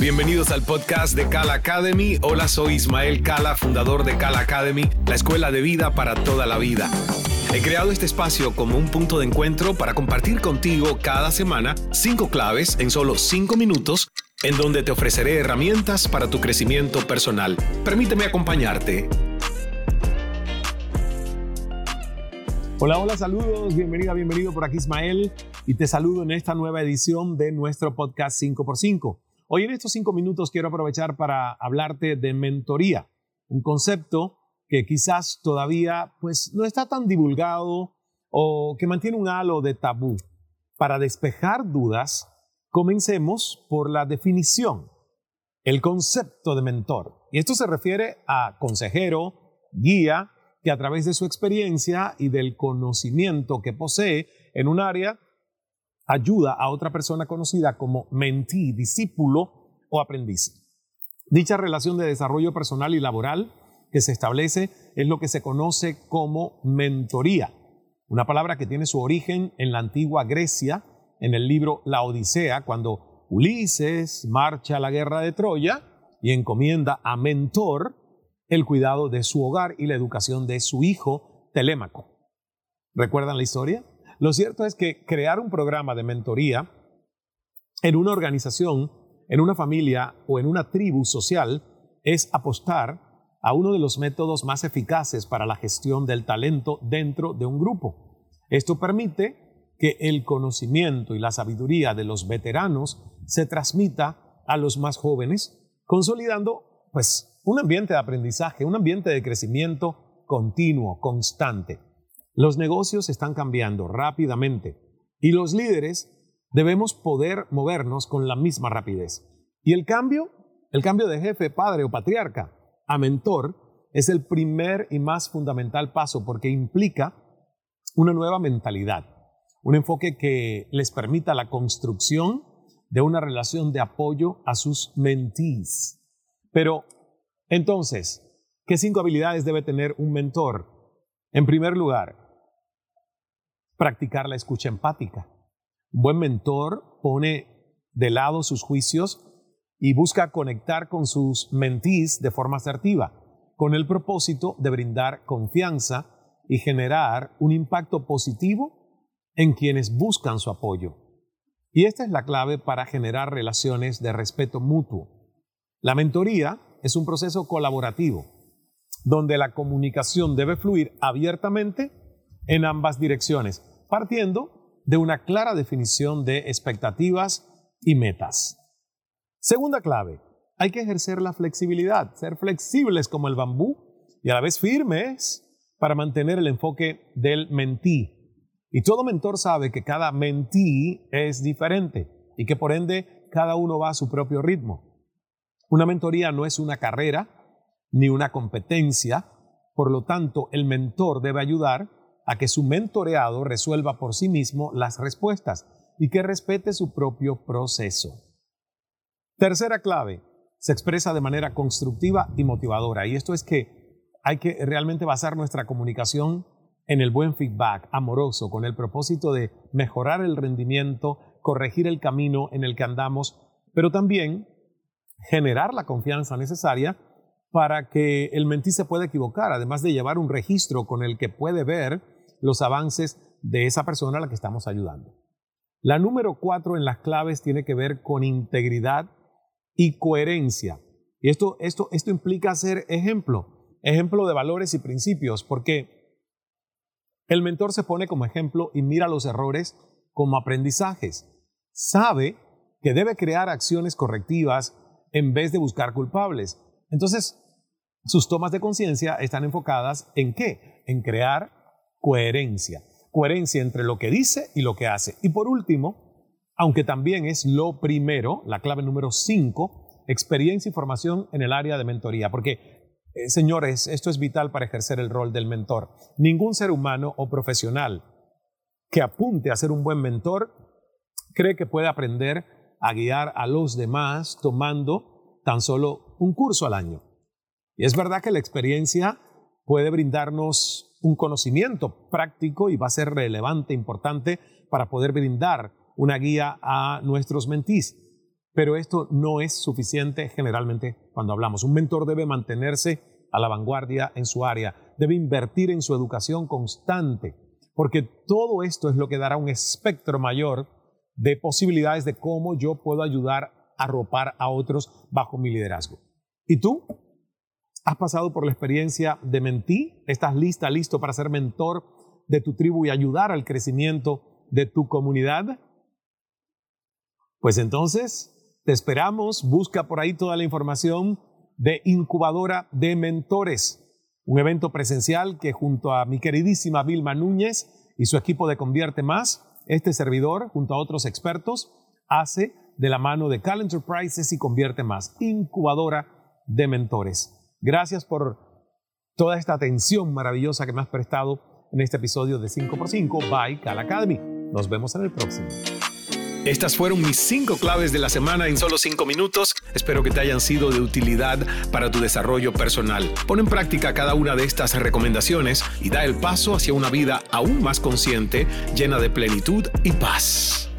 Bienvenidos al podcast de Kala Academy. Hola, soy Ismael Kala, fundador de Kala Academy, la escuela de vida para toda la vida. He creado este espacio como un punto de encuentro para compartir contigo cada semana cinco claves en solo cinco minutos en donde te ofreceré herramientas para tu crecimiento personal. Permíteme acompañarte. Hola, hola, saludos, bienvenida, bienvenido por aquí Ismael y te saludo en esta nueva edición de nuestro podcast 5x5. Hoy en estos cinco minutos quiero aprovechar para hablarte de mentoría, un concepto que quizás todavía pues no está tan divulgado o que mantiene un halo de tabú. Para despejar dudas, comencemos por la definición, el concepto de mentor. Y esto se refiere a consejero, guía, que a través de su experiencia y del conocimiento que posee en un área, ayuda a otra persona conocida como mentí, discípulo o aprendiz. Dicha relación de desarrollo personal y laboral que se establece es lo que se conoce como mentoría, una palabra que tiene su origen en la antigua Grecia, en el libro La Odisea, cuando Ulises marcha a la guerra de Troya y encomienda a Mentor el cuidado de su hogar y la educación de su hijo Telémaco. ¿Recuerdan la historia? Lo cierto es que crear un programa de mentoría en una organización, en una familia o en una tribu social es apostar a uno de los métodos más eficaces para la gestión del talento dentro de un grupo. Esto permite que el conocimiento y la sabiduría de los veteranos se transmita a los más jóvenes, consolidando pues un ambiente de aprendizaje, un ambiente de crecimiento continuo, constante. Los negocios están cambiando rápidamente y los líderes debemos poder movernos con la misma rapidez. Y el cambio, el cambio de jefe, padre o patriarca a mentor es el primer y más fundamental paso porque implica una nueva mentalidad, un enfoque que les permita la construcción de una relación de apoyo a sus mentees. Pero entonces, ¿qué cinco habilidades debe tener un mentor? En primer lugar, practicar la escucha empática. Un buen mentor pone de lado sus juicios y busca conectar con sus mentís de forma asertiva, con el propósito de brindar confianza y generar un impacto positivo en quienes buscan su apoyo. Y esta es la clave para generar relaciones de respeto mutuo. La mentoría es un proceso colaborativo, donde la comunicación debe fluir abiertamente en ambas direcciones, partiendo de una clara definición de expectativas y metas. Segunda clave, hay que ejercer la flexibilidad, ser flexibles como el bambú y a la vez firmes para mantener el enfoque del mentí. Y todo mentor sabe que cada mentí es diferente y que por ende cada uno va a su propio ritmo. Una mentoría no es una carrera ni una competencia, por lo tanto el mentor debe ayudar a que su mentoreado resuelva por sí mismo las respuestas y que respete su propio proceso. Tercera clave, se expresa de manera constructiva y motivadora. Y esto es que hay que realmente basar nuestra comunicación en el buen feedback amoroso con el propósito de mejorar el rendimiento, corregir el camino en el que andamos, pero también generar la confianza necesaria para que el mentí se pueda equivocar, además de llevar un registro con el que puede ver los avances de esa persona a la que estamos ayudando. La número cuatro en las claves tiene que ver con integridad y coherencia. Y esto, esto, esto implica ser ejemplo, ejemplo de valores y principios, porque el mentor se pone como ejemplo y mira los errores como aprendizajes. Sabe que debe crear acciones correctivas en vez de buscar culpables. Entonces, sus tomas de conciencia están enfocadas en qué? En crear coherencia. Coherencia entre lo que dice y lo que hace. Y por último, aunque también es lo primero, la clave número 5, experiencia y formación en el área de mentoría. Porque, eh, señores, esto es vital para ejercer el rol del mentor. Ningún ser humano o profesional que apunte a ser un buen mentor cree que puede aprender a guiar a los demás tomando tan solo un curso al año. Y es verdad que la experiencia puede brindarnos un conocimiento práctico y va a ser relevante, importante para poder brindar una guía a nuestros mentís. Pero esto no es suficiente generalmente cuando hablamos. Un mentor debe mantenerse a la vanguardia en su área, debe invertir en su educación constante, porque todo esto es lo que dará un espectro mayor de posibilidades de cómo yo puedo ayudar a arropar a otros bajo mi liderazgo. ¿Y tú? ¿Has pasado por la experiencia de mentir? ¿Estás lista, listo para ser mentor de tu tribu y ayudar al crecimiento de tu comunidad? Pues entonces, te esperamos. Busca por ahí toda la información de Incubadora de Mentores, un evento presencial que junto a mi queridísima Vilma Núñez y su equipo de Convierte Más, este servidor, junto a otros expertos, hace de la mano de Cal Enterprises y Convierte Más, Incubadora de Mentores. Gracias por toda esta atención maravillosa que me has prestado en este episodio de 5x5 by Cal Academy. Nos vemos en el próximo. Estas fueron mis cinco claves de la semana en solo cinco minutos. Espero que te hayan sido de utilidad para tu desarrollo personal. Pon en práctica cada una de estas recomendaciones y da el paso hacia una vida aún más consciente, llena de plenitud y paz.